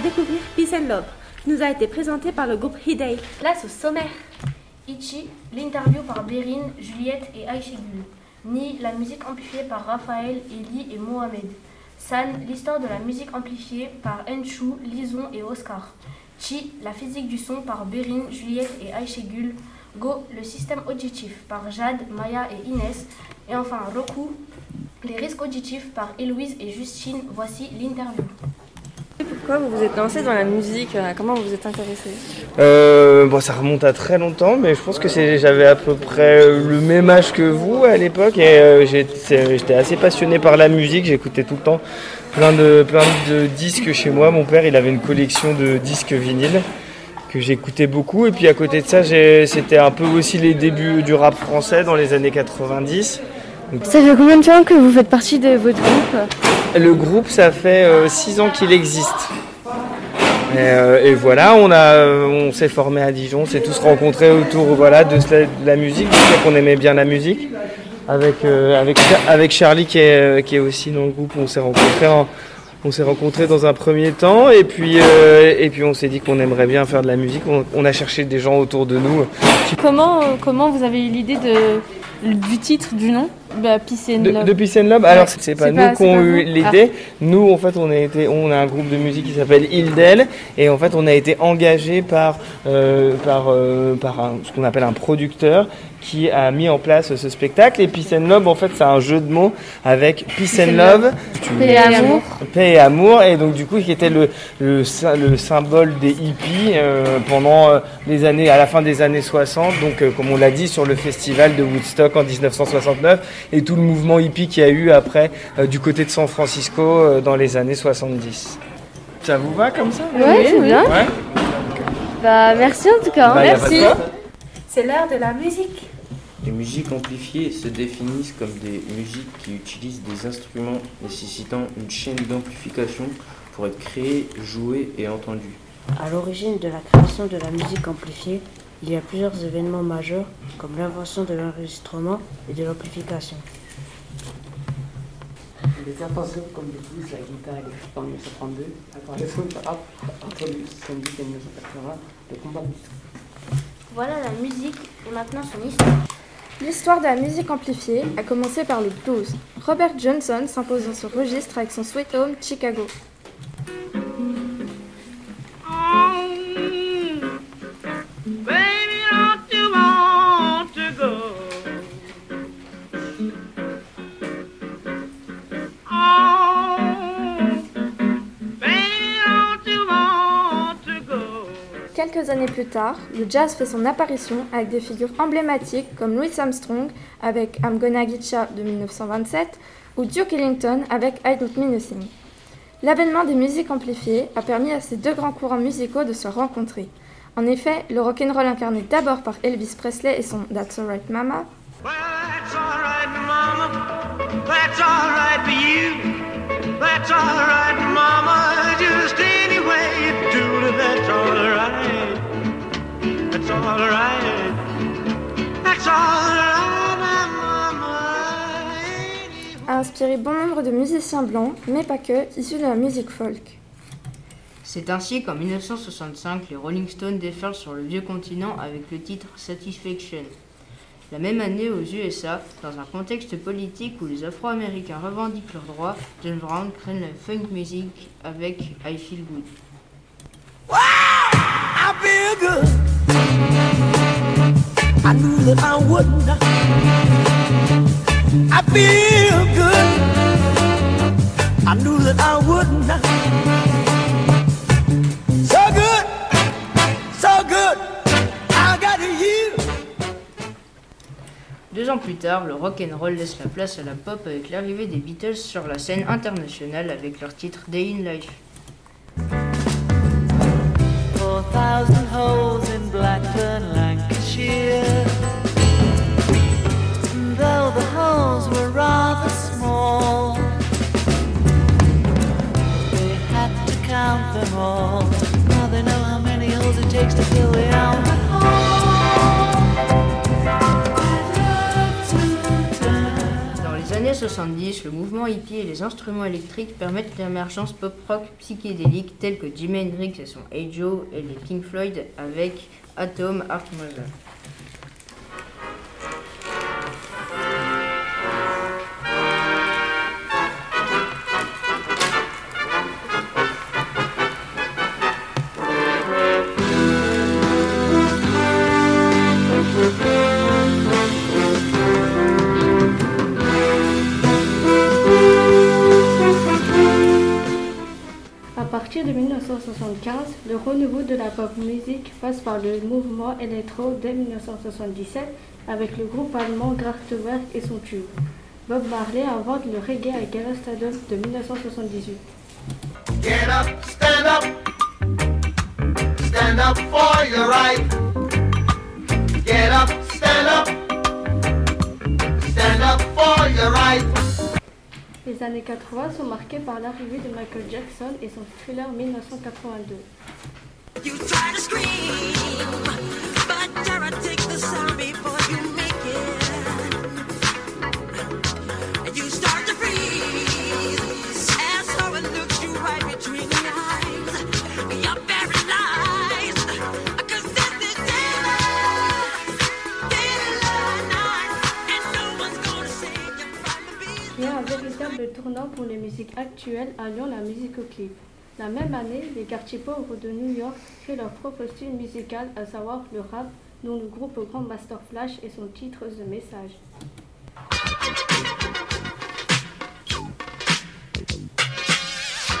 découvrir Peace and Love, qui nous a été présenté par le groupe Hidey. Place au sommaire. Ichi, l'interview par Bérine, Juliette et Aïchegul. Ni, la musique amplifiée par Raphaël, Eli et Mohamed. San, l'histoire de la musique amplifiée par Enchou, Lison et Oscar. Chi, la physique du son par Bérine, Juliette et Aïchegul. Go, le système auditif par Jade, Maya et Inès. Et enfin Roku, les risques auditifs par Héloïse et Justine. Voici l'interview. Pourquoi vous vous êtes lancé dans la musique euh, Comment vous vous êtes intéressé Euh, bon, ça remonte à très longtemps, mais je pense que j'avais à peu près le même âge que vous à l'époque et euh, j'étais, assez passionné par la musique. J'écoutais tout le temps plein de, plein de disques chez moi. Mon père, il avait une collection de disques vinyles que j'écoutais beaucoup. Et puis à côté de ça, c'était un peu aussi les débuts du rap français dans les années 90. Ça fait combien de temps que vous faites partie de votre groupe Le groupe, ça fait 6 ans qu'il existe. Et, euh, et voilà, on, a, euh, on s'est formé à Dijon, on s'est tous rencontrés autour voilà, de, la musique, du fait qu'on aimait bien la musique. Avec, euh, avec, avec Charlie qui est, euh, qui est aussi dans le groupe, on s'est rencontrés, en- on s'est rencontrés dans un premier temps et puis, euh, et puis on s'est dit qu'on aimerait bien faire de la musique. On, on a cherché des gens autour de nous. Comment, euh, comment vous avez eu l'idée de, du titre, du nom? Bah, Peace and De, Love. de Peace and Love Alors, c'est pas nous qui avons eu l'idée. Nous, en fait, on a, été, on a un groupe de musique qui s'appelle Hildel. Et en fait, on a été engagé par, euh, par, euh, par un- ce qu'on appelle un producteur qui a mis en place ce spectacle. Et Peace and Love, en fait, c'est un jeu de mots avec Peace and Love. Paix et amour. Paix et amour. Et donc, du coup, qui était le, le, sy- le symbole des hippies euh, pendant euh, les années, à la fin des années 60. Donc, euh, comme on l'a dit, sur le festival de Woodstock en 1969 et tout le mouvement hippie qu'il y a eu après euh, du côté de San Francisco euh, dans les années 70. Ça vous va comme ça? Ouais, c'est bien. Ouais. Bah, merci en tout cas. Bah, pas de quoi. C'est l'heure de la musique. Les musiques amplifiées se définissent comme des musiques qui utilisent des instruments nécessitant une chaîne d'amplification pour être créées, jouées et entendues. À l'origine de la création de la musique amplifiée, il y a plusieurs événements majeurs comme l'invention de l'enregistrement et de l'amplification. Les inventions comme le blues, la guitare et les flûtes en 1932, l'apparition du rap entre 1970 et 1980, le combat de Voilà la musique et maintenant son histoire. L'histoire de la musique amplifiée a commencé par le blues. Robert Johnson s'impose dans ce registre avec son Sweet Home Chicago. Quelques années plus tard, le jazz fait son apparition avec des figures emblématiques comme Louis Armstrong avec I'm Gonna de 1927 ou Duke Ellington avec I Don't Mean a Thing. L'avènement des musiques amplifiées a permis à ces deux grands courants musicaux de se rencontrer. En effet, le rock'n'roll incarné d'abord par Elvis Presley et son That's Alright Mama, Mama. That's all right. That's all right, Mama. a inspiré bon nombre de musiciens blancs, mais pas que, issus de la musique folk. C'est ainsi qu'en 1965, les Rolling Stones déferlent sur le vieux continent avec le titre Satisfaction. La même année aux USA, dans un contexte politique où les Afro-Américains revendiquent leurs droits, John Brown crée la funk music avec I Feel Good. Wouldn't. I feel good. I knew that I wouldn't. So good, so good. I got you. Deux ans plus tard, le rock and roll laisse la place à la pop avec l'arrivée des Beatles sur la scène internationale avec leur titre Day in Life. Four thousand holes in Blackburn, Lancashire. 70, le mouvement hippie et les instruments électriques permettent l'émergence pop-rock psychédélique tels que Jimi Hendrix et son Hey Joe et les Pink Floyd avec Atom Heart Mother. De la pop music passe par le mouvement électro dès 1977 avec le groupe allemand Kraftwerk et son tube. Bob Marley invente le reggae à Gala de 1978. Get up, stand up. Stand up for your right. Get up, stand up. Stand up for your right. Les années 80 sont marquées par l'arrivée de Michael Jackson et son thriller 1982. Tournant pour les musiques actuelles alliant la musique au clip. La même année, les quartiers pauvres de New York créent leur propre style musical, à savoir le rap, dont le groupe Grand Master Flash et son titre The Message.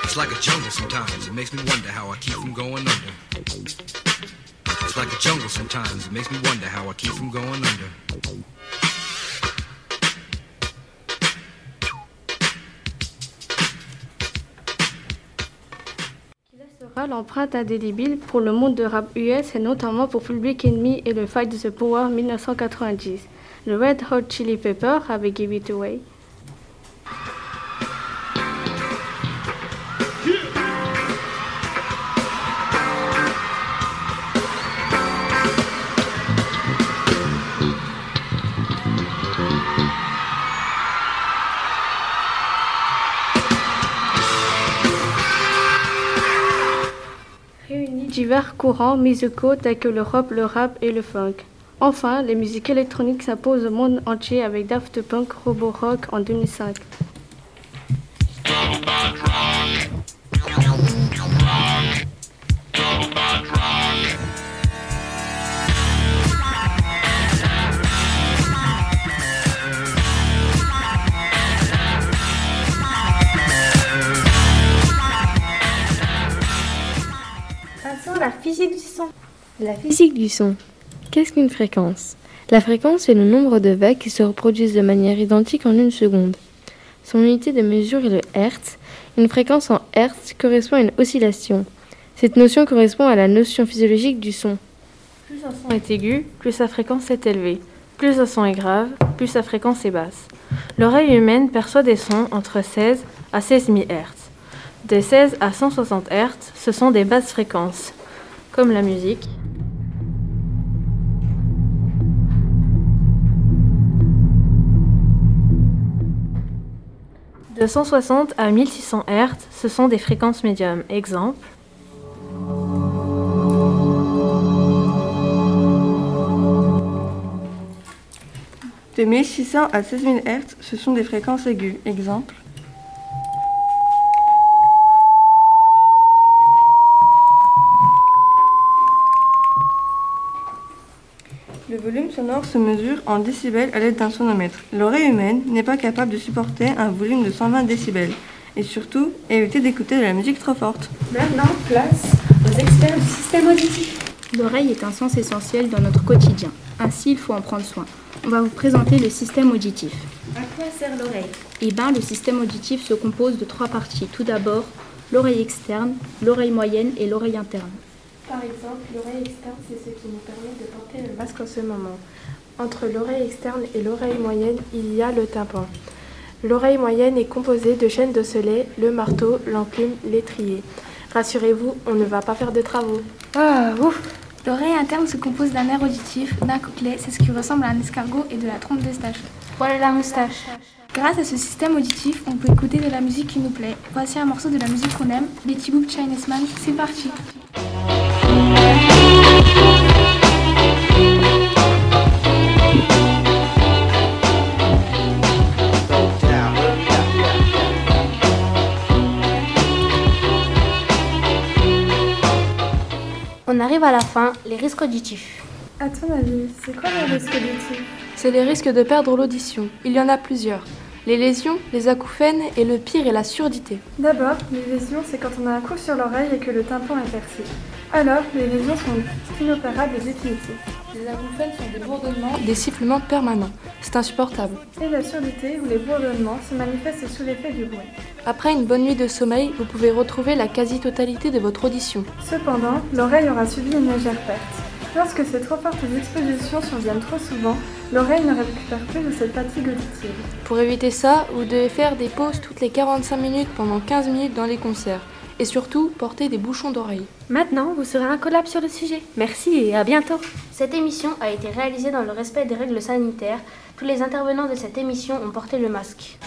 It's like a jungle sometimes. It makes me wonder how I keep from going under. It's like a jungle sometimes. It makes me wonder how I keep from going under. L'empreinte indélébile pour le monde de rap US et notamment pour Public Enemy et le Fight the Power 1990. Le Red Hot Chili Pepper avec Give It Away. Divers courants musicaux tels que le rock, le rap et le funk. Enfin, les musiques électroniques s'imposent au monde entier avec Daft Punk Roborock en 2005. La physique du son. Qu'est-ce qu'une fréquence? La fréquence est le nombre de vagues qui se reproduisent de manière identique en une seconde. Son unité de mesure est le Hertz. Une fréquence en Hertz correspond à une oscillation. Cette notion correspond à la notion physiologique du son. Plus un son est aigu, plus sa fréquence est élevée. Plus un son est grave, plus sa fréquence est basse. L'oreille humaine perçoit des sons entre 16 à 16 000 Hz. De 16 à 160 Hz, ce sont des basses fréquences, comme la musique. De 160 à 1600 Hz, ce sont des fréquences médium. Exemple. De 1600 à 16 000 Hz, ce sont des fréquences aiguës. Exemple. Volume sonore se mesure en décibels à l'aide d'un sonomètre. L'oreille humaine n'est pas capable de supporter un volume de 120 décibels. Et surtout, éviter d'écouter de la musique trop forte. Maintenant, place aux experts du système auditif. L'oreille est un sens essentiel dans notre quotidien. Ainsi, il faut en prendre soin. On va vous présenter le système auditif. À quoi sert l'oreille? Eh bien, le système auditif se compose de trois parties. Tout d'abord, l'oreille externe, l'oreille moyenne et l'oreille interne. Par exemple, l'oreille externe, c'est ce qui nous permet de porter le masque en ce moment. Entre l'oreille externe et l'oreille moyenne, il y a le tympan. L'oreille moyenne est composée de chaînes d'osselets, le marteau, l'enclume, l'étrier. Rassurez-vous, on ne va pas faire de travaux. Ah, ouf L'oreille interne se compose d'un nerf auditif, d'un coquelet, c'est ce qui ressemble à un escargot, et de la trompe d'Eustache. Voilà la moustache. Grâce à ce système auditif, on peut écouter de la musique qui nous plaît. Voici un morceau de la musique qu'on aime, les Tibouk Chinese Man. C'est parti. Arrive à la fin, les risques auditifs. À ton avis, c'est quoi les risques auditifs C'est les risques de perdre l'audition. Il y en a plusieurs. Les lésions, les acouphènes et le pire est la surdité. D'abord, les lésions, c'est quand on a un coup sur l'oreille et que le tympan est percé. Alors, les lésions sont inopérables et définitives. Les acouphènes sont des bourdonnements, des sifflements permanents. C'est insupportable. Et la surdité ou les bourdonnements se manifestent sous l'effet du bruit. Après une bonne nuit de sommeil, vous pouvez retrouver la quasi-totalité de votre audition. Cependant, l'oreille aura subi une légère perte. Lorsque ces trop fortes expositions surviennent trop souvent, l'oreille ne récupère plus de cette fatigue auditive. Pour éviter ça, vous devez faire des pauses toutes les 45 minutes pendant 15 minutes dans les concerts. Et surtout, porter des bouchons d'oreille. Maintenant, vous serez incollable sur le sujet. Merci et à bientôt. Cette émission a été réalisée dans le respect des règles sanitaires. Tous les intervenants de cette émission ont porté le masque.